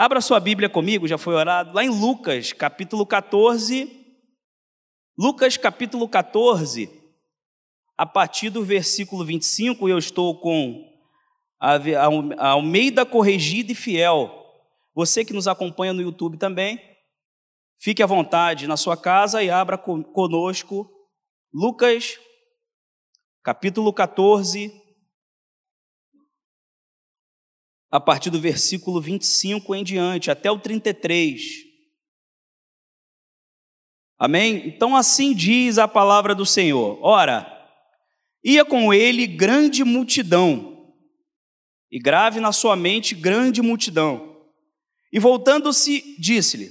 Abra sua Bíblia comigo, já foi orado, lá em Lucas, capítulo 14. Lucas, capítulo 14, a partir do versículo 25, eu estou com a Almeida Corrigida e Fiel. Você que nos acompanha no YouTube também, fique à vontade na sua casa e abra conosco Lucas, capítulo 14, a partir do versículo 25 em diante, até o 33. Amém? Então assim diz a palavra do Senhor: Ora, ia com ele grande multidão, e grave na sua mente grande multidão. E voltando-se, disse-lhe: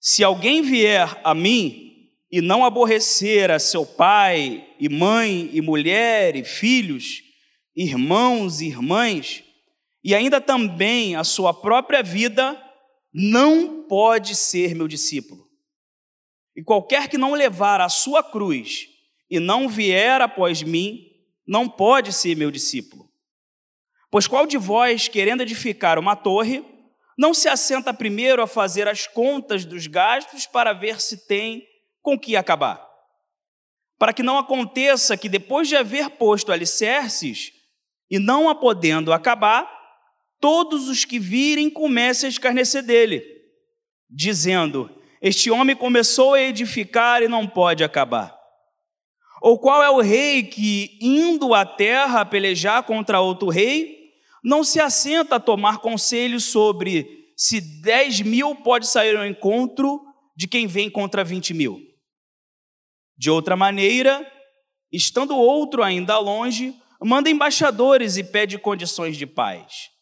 Se alguém vier a mim e não aborrecer a seu pai e mãe e mulher e filhos, irmãos e irmãs, e ainda também a sua própria vida, não pode ser meu discípulo. E qualquer que não levar a sua cruz e não vier após mim, não pode ser meu discípulo. Pois qual de vós, querendo edificar uma torre, não se assenta primeiro a fazer as contas dos gastos para ver se tem com que acabar? Para que não aconteça que depois de haver posto alicerces e não a podendo acabar, todos os que virem comecem a escarnecer dele, dizendo: Este homem começou a edificar e não pode acabar. Ou qual é o rei que, indo à terra a pelejar contra outro rei, não se assenta a tomar conselho sobre se dez mil pode sair ao encontro de quem vem contra vinte mil? De outra maneira, estando outro ainda longe, manda embaixadores e pede condições de paz.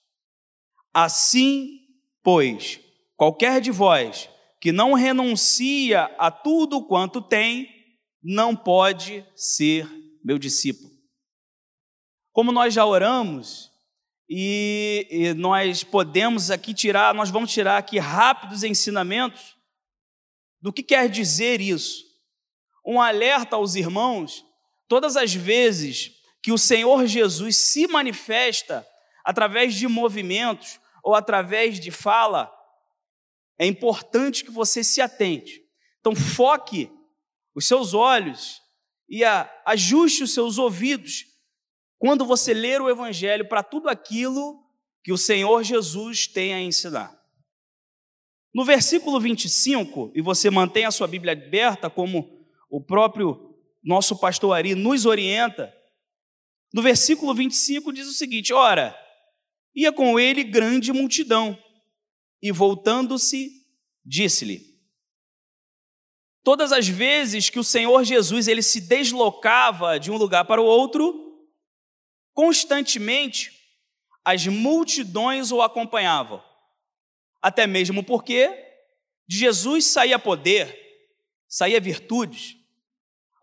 Assim, pois, qualquer de vós que não renuncia a tudo quanto tem, não pode ser meu discípulo. Como nós já oramos, e, e, nós podemos aqui tirar, nós vamos tirar aqui rápidos ensinamentos do que quer dizer isso. Um alerta aos irmãos, todas as vezes que o Senhor Jesus se manifesta através de movimentos, ou através de fala, é importante que você se atente. Então, foque os seus olhos e ajuste os seus ouvidos quando você ler o Evangelho para tudo aquilo que o Senhor Jesus tem a ensinar. No versículo 25, e você mantém a sua Bíblia aberta, como o próprio nosso pastor Ari nos orienta, no versículo 25 diz o seguinte: Ora, Ia com ele grande multidão, e voltando-se, disse-lhe: Todas as vezes que o Senhor Jesus ele se deslocava de um lugar para o outro, constantemente as multidões o acompanhavam. Até mesmo porque de Jesus saía poder, saía virtudes.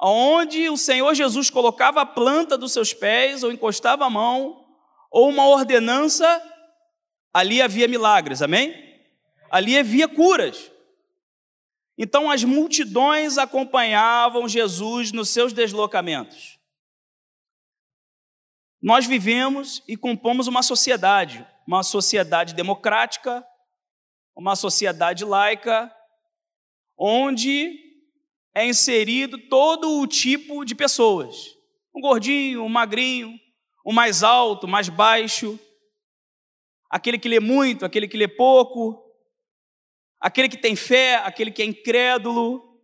Onde o Senhor Jesus colocava a planta dos seus pés ou encostava a mão, ou uma ordenança, ali havia milagres, amém? Ali havia curas. Então as multidões acompanhavam Jesus nos seus deslocamentos. Nós vivemos e compomos uma sociedade, uma sociedade democrática, uma sociedade laica, onde é inserido todo o tipo de pessoas. Um gordinho, um magrinho, o mais alto, o mais baixo, aquele que lê muito, aquele que lê pouco, aquele que tem fé, aquele que é incrédulo.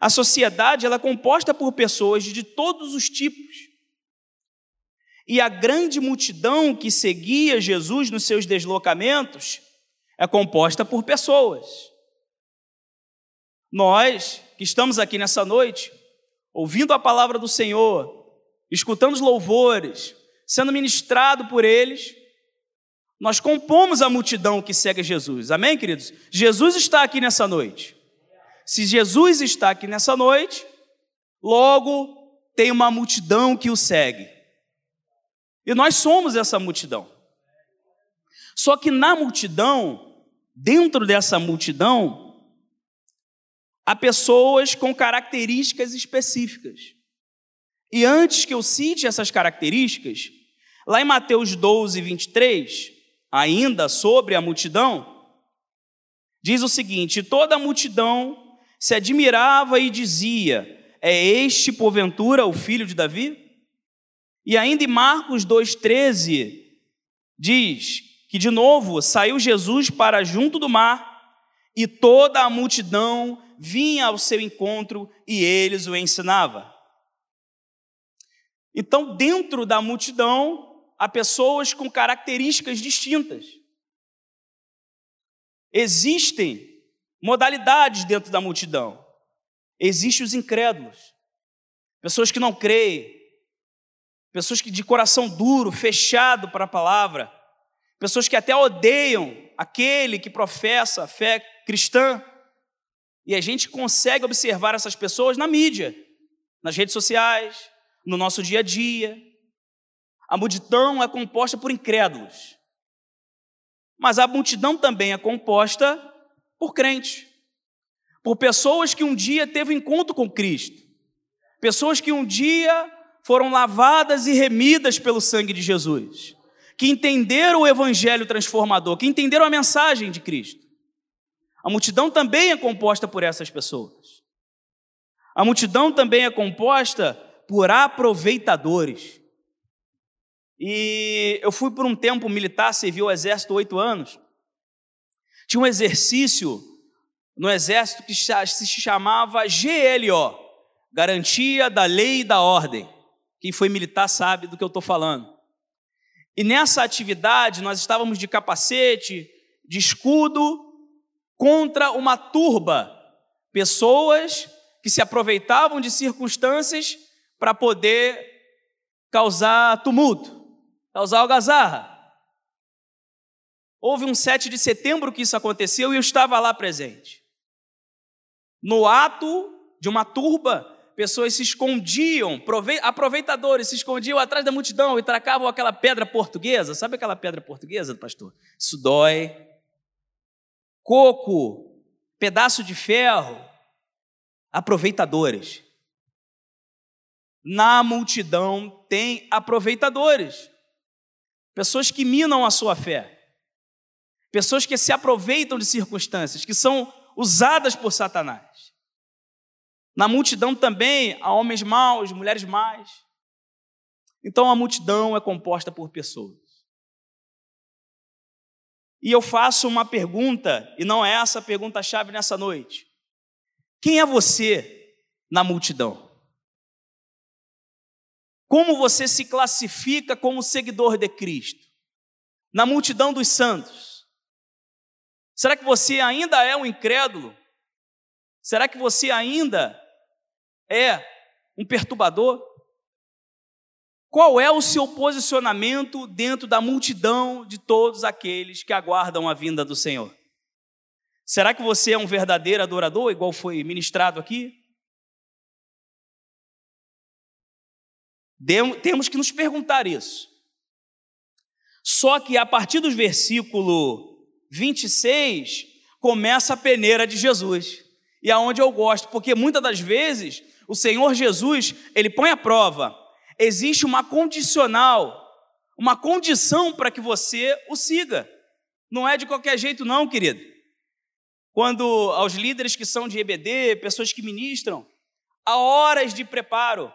A sociedade ela é composta por pessoas de todos os tipos. E a grande multidão que seguia Jesus nos seus deslocamentos é composta por pessoas. Nós que estamos aqui nessa noite, ouvindo a palavra do Senhor, escutando os louvores, sendo ministrado por eles, nós compomos a multidão que segue Jesus. Amém, queridos? Jesus está aqui nessa noite. Se Jesus está aqui nessa noite, logo tem uma multidão que o segue. E nós somos essa multidão. Só que na multidão, dentro dessa multidão, há pessoas com características específicas. E antes que eu cite essas características, Lá em Mateus 12, 23, ainda sobre a multidão, Diz o seguinte: toda a multidão se admirava e dizia: É este, porventura, o filho de Davi? E ainda em Marcos 2,13 diz que, de novo, saiu Jesus para junto do mar e toda a multidão vinha ao seu encontro e eles o ensinava. Então, dentro da multidão, há pessoas com características distintas. Existem modalidades dentro da multidão. Existem os incrédulos, pessoas que não creem, pessoas que de coração duro, fechado para a palavra, pessoas que até odeiam aquele que professa a fé cristã. E a gente consegue observar essas pessoas na mídia, nas redes sociais, no nosso dia a dia. A multidão é composta por incrédulos. Mas a multidão também é composta por crentes, por pessoas que um dia teve encontro com Cristo, pessoas que um dia foram lavadas e remidas pelo sangue de Jesus, que entenderam o evangelho transformador, que entenderam a mensagem de Cristo. A multidão também é composta por essas pessoas. A multidão também é composta por aproveitadores. E eu fui por um tempo militar, servi o exército oito anos. Tinha um exercício no exército que se chamava GLO, Garantia da Lei e da Ordem. Quem foi militar sabe do que eu estou falando. E nessa atividade nós estávamos de capacete, de escudo, contra uma turba, pessoas que se aproveitavam de circunstâncias para poder causar tumulto, causar algazarra. Houve um 7 de setembro que isso aconteceu e eu estava lá presente. No ato de uma turba, pessoas se escondiam, aproveitadores se escondiam atrás da multidão e tracavam aquela pedra portuguesa. Sabe aquela pedra portuguesa, pastor? Isso dói, coco, pedaço de ferro, aproveitadores. Na multidão tem aproveitadores, pessoas que minam a sua fé, pessoas que se aproveitam de circunstâncias, que são usadas por Satanás. Na multidão também há homens maus, mulheres más. Então a multidão é composta por pessoas. E eu faço uma pergunta, e não é essa a pergunta-chave nessa noite. Quem é você na multidão? Como você se classifica como seguidor de Cristo? Na multidão dos santos? Será que você ainda é um incrédulo? Será que você ainda é um perturbador? Qual é o seu posicionamento dentro da multidão de todos aqueles que aguardam a vinda do Senhor? Será que você é um verdadeiro adorador, igual foi ministrado aqui? Temos que nos perguntar isso. Só que a partir do versículo 26 começa a peneira de Jesus. E aonde é eu gosto, porque muitas das vezes o Senhor Jesus, ele põe a prova existe uma condicional, uma condição para que você o siga. Não é de qualquer jeito, não, querido. Quando aos líderes que são de EBD, pessoas que ministram, há horas de preparo,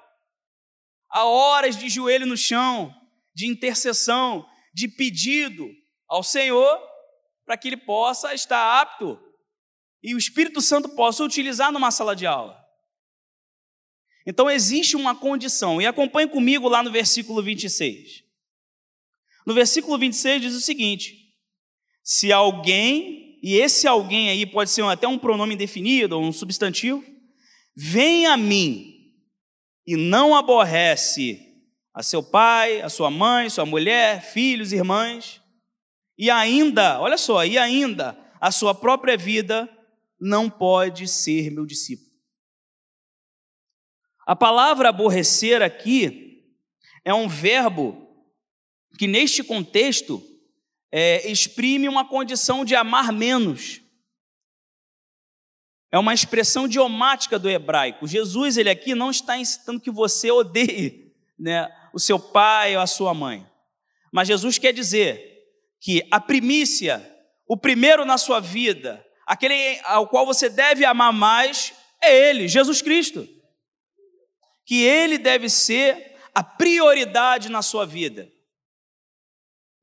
há horas de joelho no chão, de intercessão, de pedido ao Senhor para que ele possa estar apto e o Espírito Santo possa utilizar numa sala de aula. Então existe uma condição, e acompanhe comigo lá no versículo 26. No versículo 26 diz o seguinte: se alguém, e esse alguém aí pode ser até um pronome indefinido ou um substantivo, vem a mim e não aborrece a seu pai, a sua mãe, sua mulher, filhos, irmãs, e ainda, olha só, e ainda a sua própria vida, não pode ser meu discípulo. A palavra aborrecer aqui é um verbo que, neste contexto, é, exprime uma condição de amar menos. É uma expressão idiomática do hebraico. Jesus, ele aqui não está incitando que você odeie né, o seu pai ou a sua mãe. Mas Jesus quer dizer que a primícia, o primeiro na sua vida, aquele ao qual você deve amar mais é Ele, Jesus Cristo. Que Ele deve ser a prioridade na sua vida.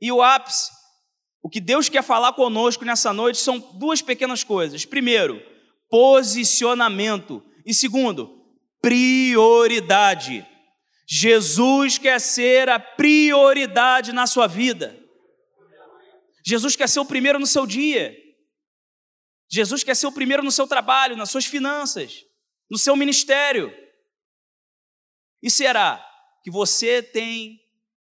E o ápice, o que Deus quer falar conosco nessa noite são duas pequenas coisas. Primeiro, posicionamento. E segundo, prioridade. Jesus quer ser a prioridade na sua vida. Jesus quer ser o primeiro no seu dia. Jesus quer ser o primeiro no seu trabalho, nas suas finanças, no seu ministério. E será que você tem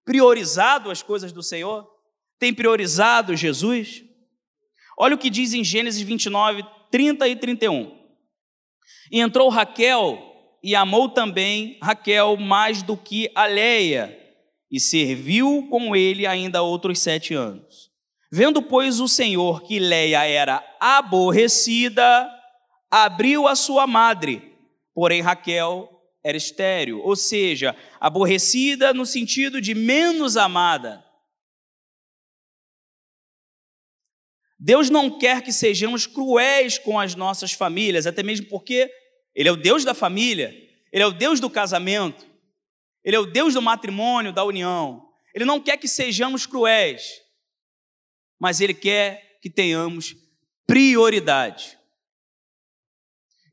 priorizado as coisas do Senhor? Tem priorizado Jesus? Olha o que diz em Gênesis 29, 30 e 31. E entrou Raquel e amou também Raquel mais do que a Leia, e serviu com ele ainda outros sete anos. Vendo, pois, o Senhor que Leia era aborrecida, abriu a sua madre, porém Raquel era estéril, ou seja, aborrecida no sentido de menos amada. Deus não quer que sejamos cruéis com as nossas famílias, até mesmo porque Ele é o Deus da família, Ele é o Deus do casamento, Ele é o Deus do matrimônio, da união. Ele não quer que sejamos cruéis mas Ele quer que tenhamos prioridade.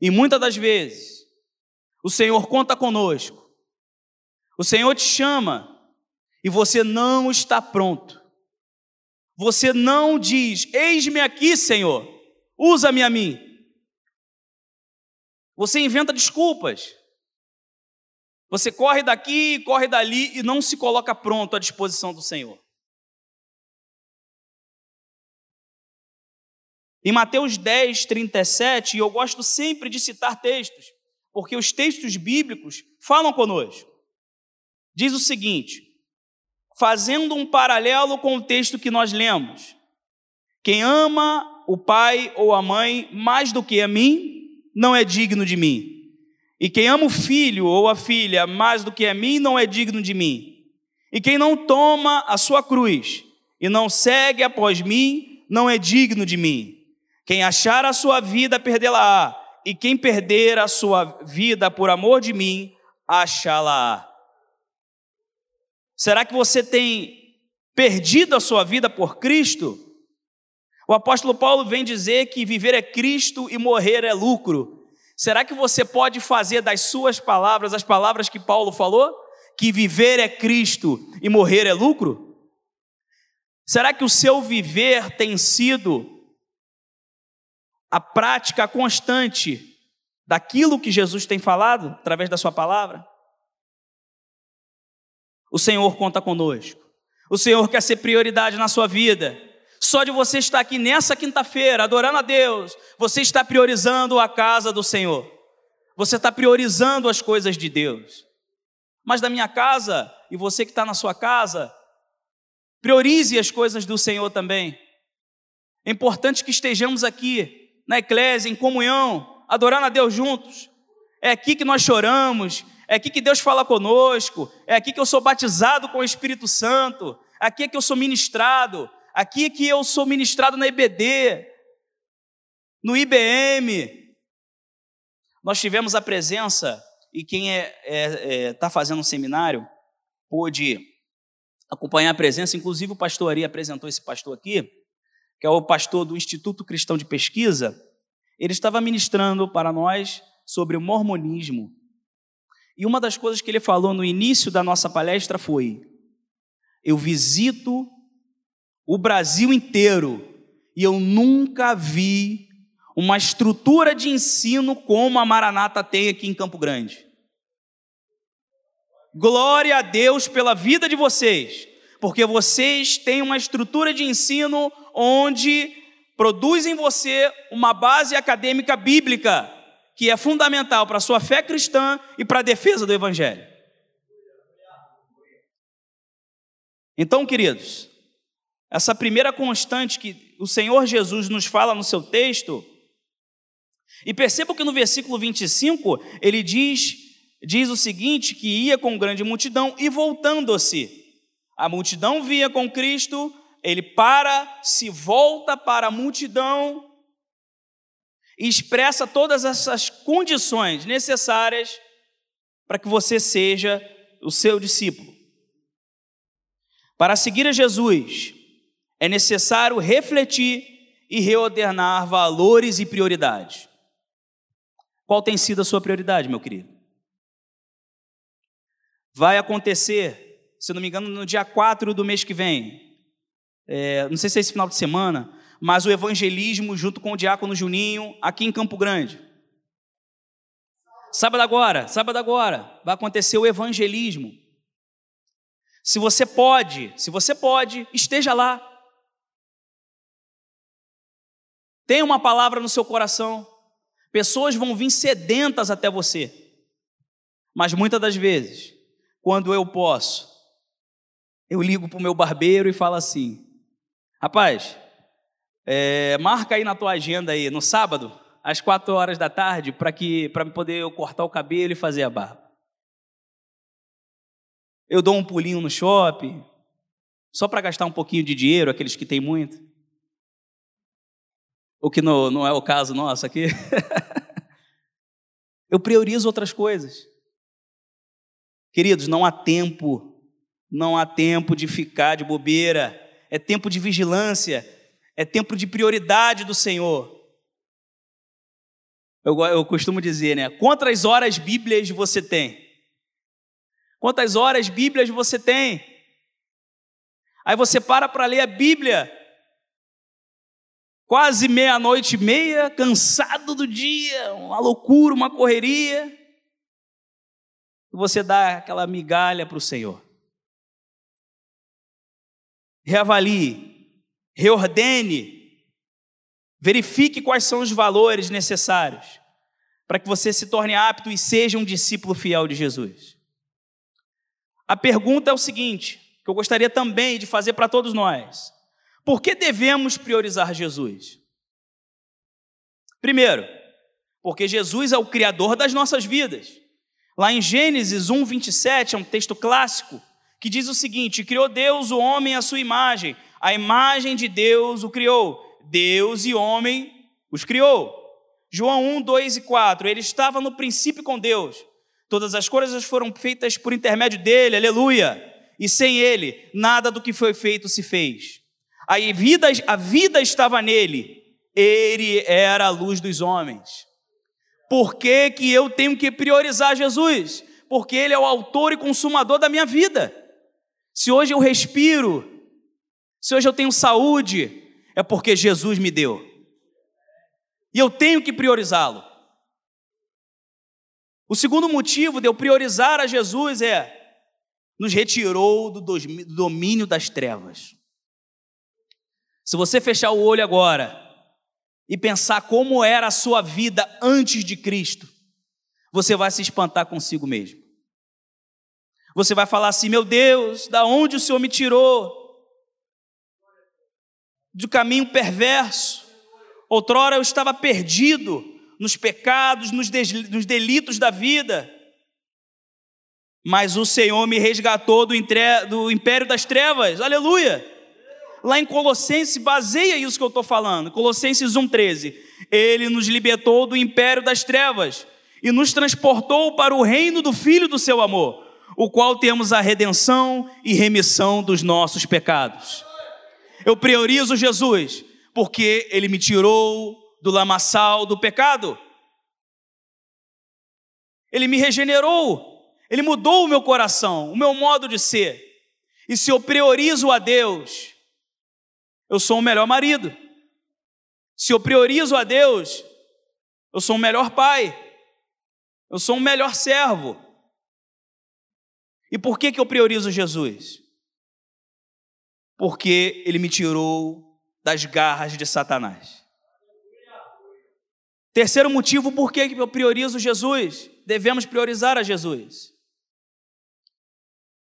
E muitas das vezes, o Senhor conta conosco, o Senhor te chama e você não está pronto. Você não diz: Eis-me aqui, Senhor, usa-me a mim. Você inventa desculpas. Você corre daqui, corre dali e não se coloca pronto à disposição do Senhor. Em Mateus 10, 37, e eu gosto sempre de citar textos, porque os textos bíblicos falam conosco. Diz o seguinte, fazendo um paralelo com o texto que nós lemos: Quem ama o pai ou a mãe mais do que a mim, não é digno de mim. E quem ama o filho ou a filha mais do que a mim, não é digno de mim. E quem não toma a sua cruz e não segue após mim, não é digno de mim. Quem achar a sua vida, perdê-la-á, e quem perder a sua vida por amor de mim, achá-la-á. Será que você tem perdido a sua vida por Cristo? O apóstolo Paulo vem dizer que viver é Cristo e morrer é lucro. Será que você pode fazer das suas palavras as palavras que Paulo falou? Que viver é Cristo e morrer é lucro? Será que o seu viver tem sido a prática constante daquilo que Jesus tem falado através da Sua palavra? O Senhor conta conosco. O Senhor quer ser prioridade na sua vida. Só de você estar aqui nessa quinta-feira, adorando a Deus, você está priorizando a casa do Senhor. Você está priorizando as coisas de Deus. Mas da minha casa, e você que está na sua casa, priorize as coisas do Senhor também. É importante que estejamos aqui na eclésia, em comunhão, adorando a Deus juntos. É aqui que nós choramos, é aqui que Deus fala conosco, é aqui que eu sou batizado com o Espírito Santo, aqui é que eu sou ministrado, aqui é que eu sou ministrado na IBD, no IBM. Nós tivemos a presença, e quem está é, é, é, tá fazendo um seminário pôde acompanhar a presença, inclusive o pastor Ari apresentou esse pastor aqui, que é o pastor do Instituto Cristão de Pesquisa, ele estava ministrando para nós sobre o mormonismo. E uma das coisas que ele falou no início da nossa palestra foi: Eu visito o Brasil inteiro e eu nunca vi uma estrutura de ensino como a Maranata tem aqui em Campo Grande. Glória a Deus pela vida de vocês, porque vocês têm uma estrutura de ensino onde produz em você uma base acadêmica bíblica que é fundamental para a sua fé cristã e para a defesa do Evangelho. Então, queridos, essa primeira constante que o Senhor Jesus nos fala no seu texto, e perceba que no versículo 25 ele diz, diz o seguinte: que ia com grande multidão e voltando-se. A multidão via com Cristo, ele para, se volta para a multidão e expressa todas essas condições necessárias para que você seja o seu discípulo. Para seguir a Jesus, é necessário refletir e reordenar valores e prioridades. Qual tem sido a sua prioridade, meu querido? Vai acontecer, se não me engano, no dia 4 do mês que vem. É, não sei se é esse final de semana, mas o evangelismo junto com o diácono Juninho aqui em Campo Grande. Sábado agora, sábado agora, vai acontecer o evangelismo. Se você pode, se você pode, esteja lá. Tenha uma palavra no seu coração. Pessoas vão vir sedentas até você. Mas muitas das vezes, quando eu posso, eu ligo para o meu barbeiro e falo assim: rapaz, é, marca aí na tua agenda aí, no sábado, às quatro horas da tarde, para que para poder eu cortar o cabelo e fazer a barba. Eu dou um pulinho no shopping, só para gastar um pouquinho de dinheiro, aqueles que têm muito. O que não, não é o caso nosso aqui. eu priorizo outras coisas. Queridos, não há tempo, não há tempo de ficar de bobeira, é tempo de vigilância, é tempo de prioridade do Senhor. Eu, eu costumo dizer, né? Quantas horas bíblias você tem? Quantas horas bíblias você tem? Aí você para para ler a Bíblia, quase meia-noite e meia, cansado do dia, uma loucura, uma correria. E você dá aquela migalha para o Senhor. Reavalie, reordene, verifique quais são os valores necessários para que você se torne apto e seja um discípulo fiel de Jesus. A pergunta é o seguinte, que eu gostaria também de fazer para todos nós. Por que devemos priorizar Jesus? Primeiro, porque Jesus é o Criador das nossas vidas. Lá em Gênesis 1, 27, é um texto clássico, que diz o seguinte: Criou Deus o homem à sua imagem, a imagem de Deus o criou, Deus e homem os criou. João 1, 2 e 4, ele estava no princípio com Deus, todas as coisas foram feitas por intermédio dele, aleluia, e sem ele, nada do que foi feito se fez. A vida, a vida estava nele, ele era a luz dos homens. Por que, que eu tenho que priorizar Jesus? Porque ele é o autor e consumador da minha vida. Se hoje eu respiro, se hoje eu tenho saúde, é porque Jesus me deu. E eu tenho que priorizá-lo. O segundo motivo de eu priorizar a Jesus é: nos retirou do domínio das trevas. Se você fechar o olho agora e pensar como era a sua vida antes de Cristo, você vai se espantar consigo mesmo. Você vai falar assim: meu Deus, da onde o Senhor me tirou? Do caminho perverso. Outrora eu estava perdido nos pecados, nos, delitos da vida. Mas o Senhor me resgatou do, do império das trevas. Aleluia! lá em Colossenses, baseia isso que eu estou falando, Colossenses 1,13. Ele nos libertou do império das trevas e nos transportou para o reino do Filho do seu amor, o qual temos a redenção e remissão dos nossos pecados. Eu priorizo Jesus, porque ele me tirou do lamaçal do pecado. Ele me regenerou, ele mudou o meu coração, o meu modo de ser. E se eu priorizo a Deus, eu sou o melhor marido. Se eu priorizo a Deus, eu sou o melhor pai. Eu sou o melhor servo. E por que, que eu priorizo Jesus? Porque ele me tirou das garras de Satanás. Terceiro motivo por que eu priorizo Jesus. Devemos priorizar a Jesus.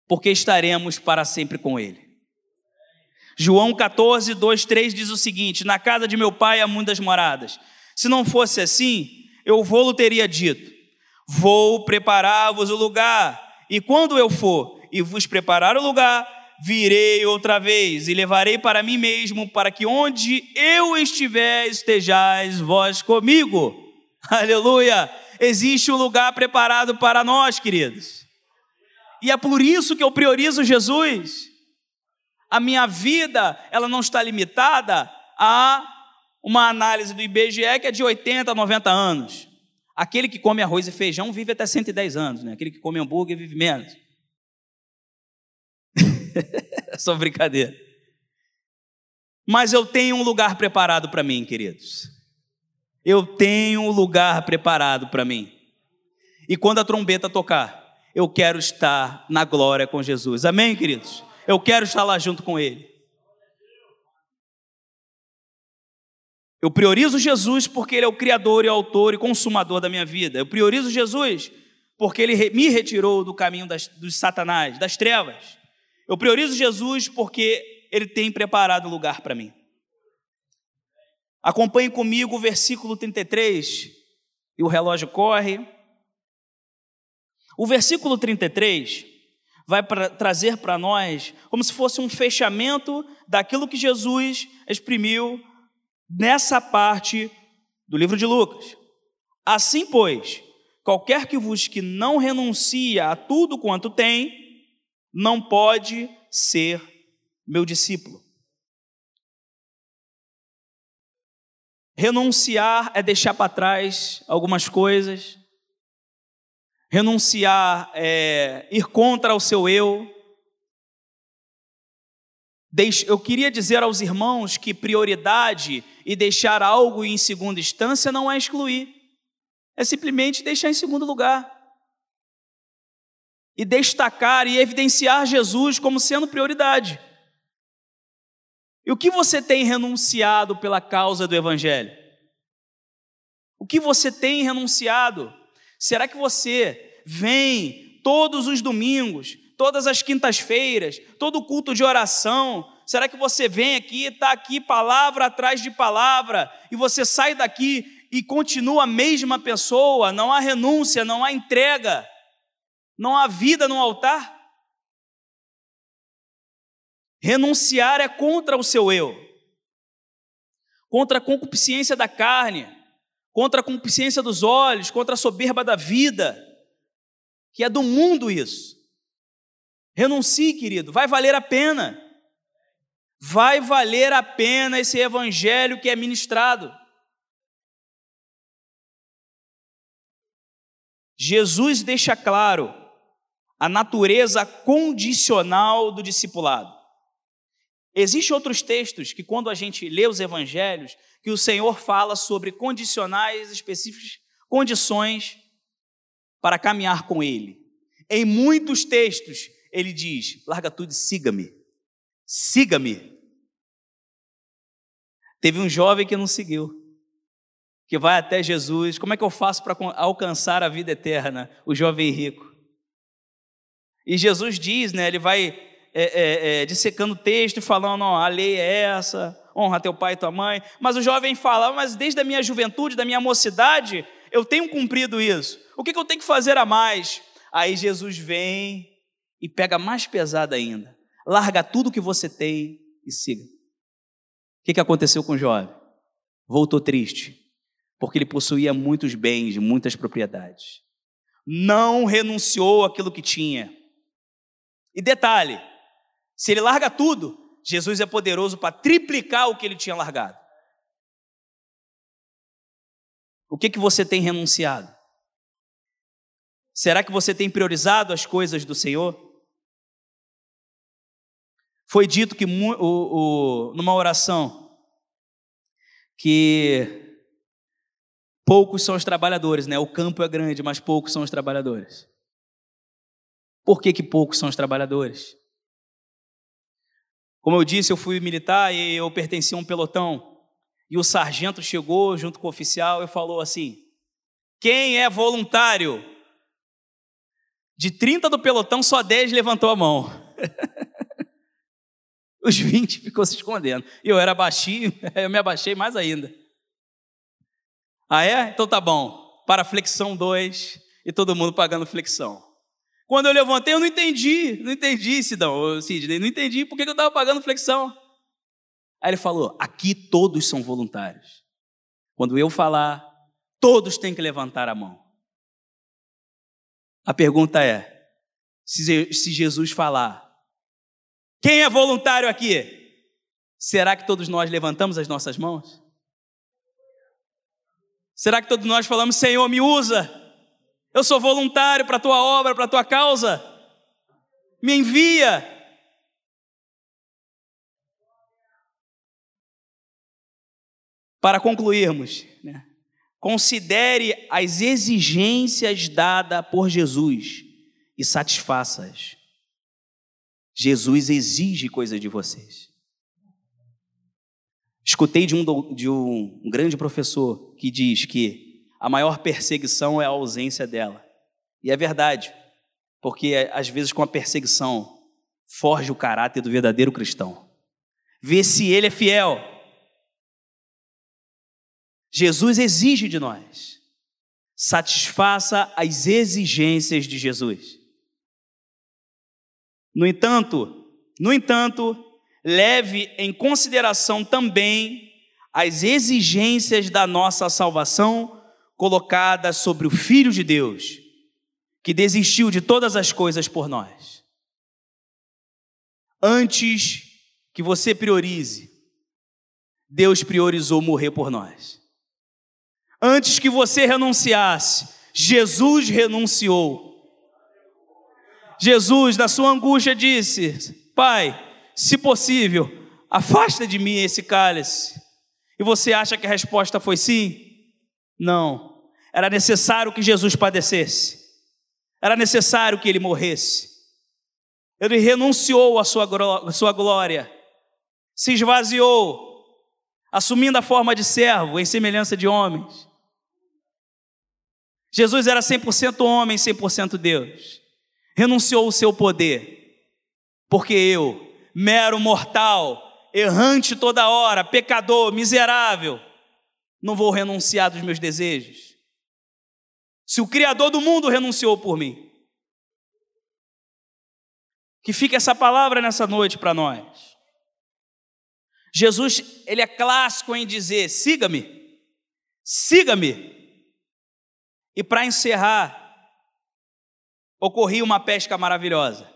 Porque estaremos para sempre com Ele. João 14, 2, 3 diz o seguinte: Na casa de meu pai há muitas moradas. Se não fosse assim, eu vou-lo teria dito: Vou preparar-vos o lugar, e quando eu for e vos preparar o lugar, virei outra vez e levarei para mim mesmo, para que onde eu estiver, estejais vós comigo. Aleluia! Existe um lugar preparado para nós, queridos. E é por isso que eu priorizo Jesus. A minha vida, ela não está limitada a uma análise do IBGE que é de 80 a 90 anos. Aquele que come arroz e feijão vive até 110 anos, né? Aquele que come hambúrguer vive menos. Só brincadeira. Mas eu tenho um lugar preparado para mim, queridos. Eu tenho um lugar preparado para mim. E quando a trombeta tocar, eu quero estar na glória com Jesus. Amém, queridos? Eu quero estar lá junto com Ele. Eu priorizo Jesus porque Ele é o Criador e Autor e Consumador da minha vida. Eu priorizo Jesus porque Ele me retirou do caminho das, dos Satanás, das trevas. Eu priorizo Jesus porque Ele tem preparado lugar para mim. Acompanhe comigo o versículo 33, e o relógio corre. O versículo 33 vai pra, trazer para nós como se fosse um fechamento daquilo que Jesus exprimiu nessa parte do livro de Lucas. Assim, pois, qualquer que vos que não renuncia a tudo quanto tem, não pode ser meu discípulo. Renunciar é deixar para trás algumas coisas. Renunciar é ir contra o seu eu. Eu queria dizer aos irmãos que prioridade e deixar algo em segunda instância não é excluir, é simplesmente deixar em segundo lugar. E destacar e evidenciar Jesus como sendo prioridade. E o que você tem renunciado pela causa do Evangelho? O que você tem renunciado? Será que você vem todos os domingos, todas as quintas-feiras, todo culto de oração? Será que você vem aqui, está aqui palavra atrás de palavra, e você sai daqui e continua a mesma pessoa? Não há renúncia, não há entrega, não há vida no altar? Renunciar é contra o seu eu, contra a concupiscência da carne, contra a concupiscência dos olhos, contra a soberba da vida, que é do mundo isso. Renuncie, querido, vai valer a pena. Vai valer a pena esse evangelho que é ministrado. Jesus deixa claro a natureza condicional do discipulado. Existem outros textos que, quando a gente lê os evangelhos, que o Senhor fala sobre condicionais específicos, condições para caminhar com Ele. Em muitos textos, ele diz: larga tudo e siga-me. Siga-me. Teve um jovem que não seguiu, que vai até Jesus. Como é que eu faço para alcançar a vida eterna? O jovem rico. E Jesus diz, né? Ele vai é, é, é, dissecando o texto, falando: ó, a lei é essa, honra teu pai e tua mãe. Mas o jovem fala: mas desde a minha juventude, da minha mocidade, eu tenho cumprido isso. O que, que eu tenho que fazer a mais? Aí Jesus vem e pega mais pesado ainda. Larga tudo que você tem e siga. O que, que aconteceu com o jovem? Voltou triste, porque ele possuía muitos bens, muitas propriedades. Não renunciou àquilo que tinha. E detalhe: se ele larga tudo, Jesus é poderoso para triplicar o que ele tinha largado. O que, que você tem renunciado? Será que você tem priorizado as coisas do Senhor? Foi dito que o, o, numa oração que poucos são os trabalhadores, né? O campo é grande, mas poucos são os trabalhadores. Por que, que poucos são os trabalhadores? Como eu disse, eu fui militar e eu pertencia a um pelotão. E o sargento chegou junto com o oficial e falou assim: Quem é voluntário? De 30 do pelotão, só 10 levantou a mão. Os 20 ficou se escondendo. E eu era baixinho, eu me abaixei mais ainda. Ah, é? Então tá bom. Para flexão 2 e todo mundo pagando flexão. Quando eu levantei, eu não entendi, não entendi, Sidão, Sidney, não entendi por que eu estava pagando flexão. Aí ele falou: aqui todos são voluntários. Quando eu falar, todos têm que levantar a mão. A pergunta é: se Jesus falar, quem é voluntário aqui? Será que todos nós levantamos as nossas mãos? Será que todos nós falamos, Senhor, me usa? Eu sou voluntário para a tua obra, para a tua causa. Me envia. Para concluirmos, né? considere as exigências dadas por Jesus e satisfaça-as. Jesus exige coisas de vocês. Escutei de um, de um grande professor que diz que a maior perseguição é a ausência dela. E é verdade, porque às vezes com a perseguição forge o caráter do verdadeiro cristão. Vê se ele é fiel. Jesus exige de nós. Satisfaça as exigências de Jesus. No entanto, no entanto, leve em consideração também as exigências da nossa salvação colocadas sobre o Filho de Deus, que desistiu de todas as coisas por nós. Antes que você priorize, Deus priorizou morrer por nós. Antes que você renunciasse, Jesus renunciou. Jesus, na sua angústia, disse: Pai, se possível, afasta de mim esse cálice. E você acha que a resposta foi sim? Não. Era necessário que Jesus padecesse. Era necessário que ele morresse. Ele renunciou à sua, à sua glória, se esvaziou, assumindo a forma de servo, em semelhança de homens. Jesus era 100% homem, 100% Deus. Renunciou o seu poder, porque eu, mero mortal, errante toda hora, pecador, miserável, não vou renunciar dos meus desejos. Se o Criador do mundo renunciou por mim, que fique essa palavra nessa noite para nós. Jesus, ele é clássico em dizer: siga-me, siga-me. E para encerrar, ocorria uma pesca maravilhosa.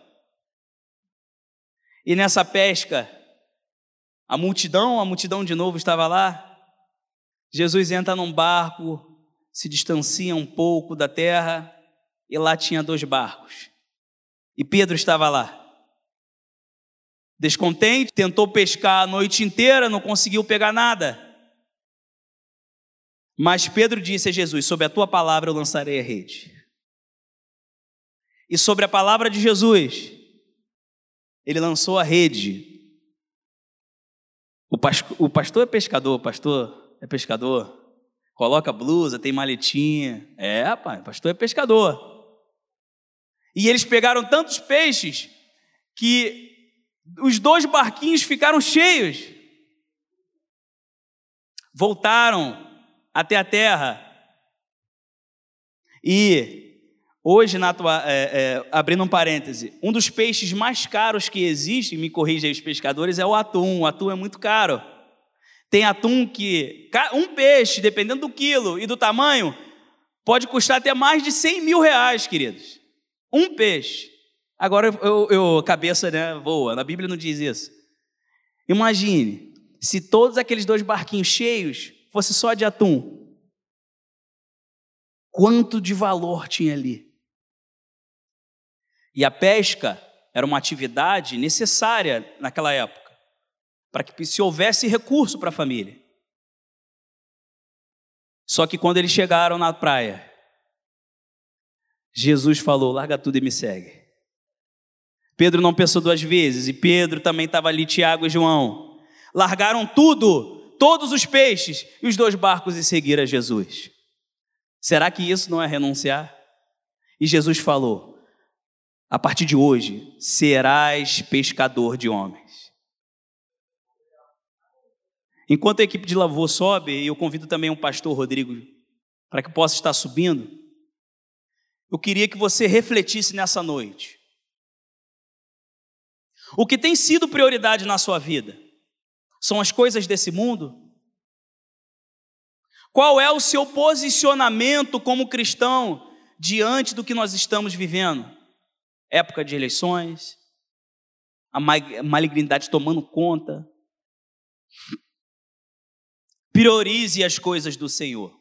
E nessa pesca, a multidão, a multidão de novo estava lá. Jesus entra num barco, se distancia um pouco da terra, e lá tinha dois barcos. E Pedro estava lá. Descontente, tentou pescar a noite inteira, não conseguiu pegar nada. Mas Pedro disse a Jesus: Sobre a tua palavra eu lançarei a rede. E sobre a palavra de Jesus, ele lançou a rede. O, pastor é pescador, o pastor é pescador. Coloca blusa, tem maletinha. É, o pastor é pescador. E eles pegaram tantos peixes que os dois barquinhos ficaram cheios. Voltaram até a terra. E Hoje, na tua, é, é, abrindo um parêntese, um dos peixes mais caros que existe, me corrija os pescadores, é o atum. O atum é muito caro. Tem atum que, um peixe, dependendo do quilo e do tamanho, pode custar até mais de 100 mil reais, queridos. Um peixe. Agora, eu, eu cabeça né, voa, na Bíblia não diz isso. Imagine, se todos aqueles dois barquinhos cheios fosse só de atum, quanto de valor tinha ali? E a pesca era uma atividade necessária naquela época, para que se houvesse recurso para a família. Só que quando eles chegaram na praia, Jesus falou: larga tudo e me segue. Pedro não pensou duas vezes, e Pedro também estava ali, Tiago e João. Largaram tudo, todos os peixes e os dois barcos e seguiram a Jesus. Será que isso não é renunciar? E Jesus falou: a partir de hoje, serás pescador de homens. Enquanto a equipe de lavor sobe, eu convido também o pastor Rodrigo para que possa estar subindo. eu queria que você refletisse nessa noite. O que tem sido prioridade na sua vida? São as coisas desse mundo? Qual é o seu posicionamento como cristão diante do que nós estamos vivendo? Época de eleições, a malignidade tomando conta. Priorize as coisas do Senhor.